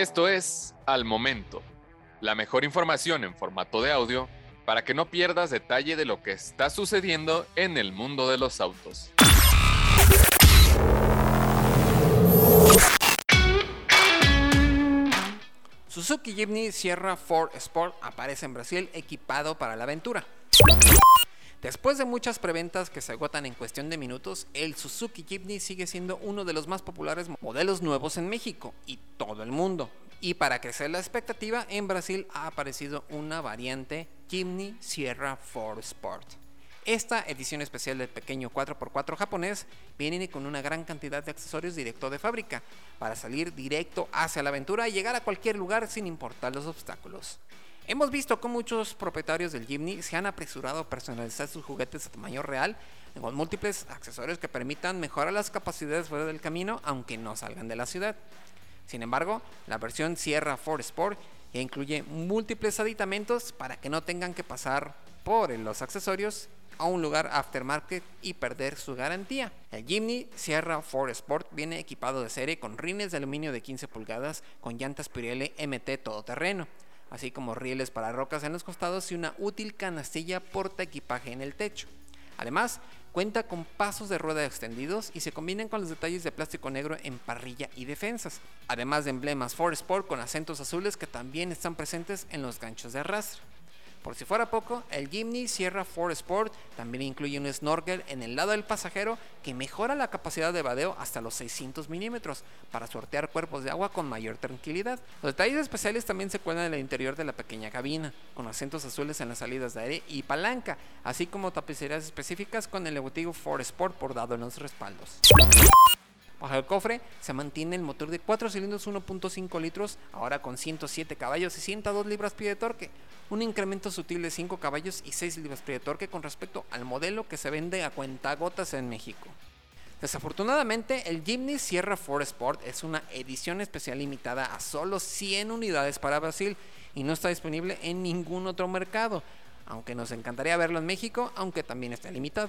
Esto es Al Momento, la mejor información en formato de audio para que no pierdas detalle de lo que está sucediendo en el mundo de los autos. Suzuki Jimny Sierra Ford Sport aparece en Brasil equipado para la aventura. Después de muchas preventas que se agotan en cuestión de minutos, el Suzuki Jimny sigue siendo uno de los más populares modelos nuevos en México y todo el mundo. Y para crecer la expectativa, en Brasil ha aparecido una variante Jimny Sierra 4 Sport. Esta edición especial del pequeño 4x4 japonés viene con una gran cantidad de accesorios directo de fábrica para salir directo hacia la aventura y llegar a cualquier lugar sin importar los obstáculos. Hemos visto cómo muchos propietarios del Jimny se han apresurado a personalizar sus juguetes a tamaño real con múltiples accesorios que permitan mejorar las capacidades fuera del camino aunque no salgan de la ciudad. Sin embargo, la versión Sierra 4 Sport incluye múltiples aditamentos para que no tengan que pasar por los accesorios a un lugar aftermarket y perder su garantía. El Jimny Sierra 4 Sport viene equipado de serie con rines de aluminio de 15 pulgadas con llantas Pirelli MT todoterreno así como rieles para rocas en los costados y una útil canastilla porta equipaje en el techo. Además, cuenta con pasos de rueda extendidos y se combinan con los detalles de plástico negro en parrilla y defensas, además de emblemas Ford Sport con acentos azules que también están presentes en los ganchos de arrastre. Por si fuera poco, el Jimny Sierra 4 Sport también incluye un snorkel en el lado del pasajero que mejora la capacidad de vadeo hasta los 600 milímetros para sortear cuerpos de agua con mayor tranquilidad. Los detalles especiales también se cuelan en el interior de la pequeña cabina, con acentos azules en las salidas de aire y palanca, así como tapicerías específicas con el logotipo Ford Sport bordado en los respaldos. Bajo el cofre se mantiene el motor de 4 cilindros 1.5 litros, ahora con 107 caballos y 102 libras-pie de torque, un incremento sutil de 5 caballos y 6 libras-pie de torque con respecto al modelo que se vende a cuentagotas en México. Desafortunadamente, el Jimny Sierra 4 Sport es una edición especial limitada a solo 100 unidades para Brasil y no está disponible en ningún otro mercado, aunque nos encantaría verlo en México, aunque también está limitado.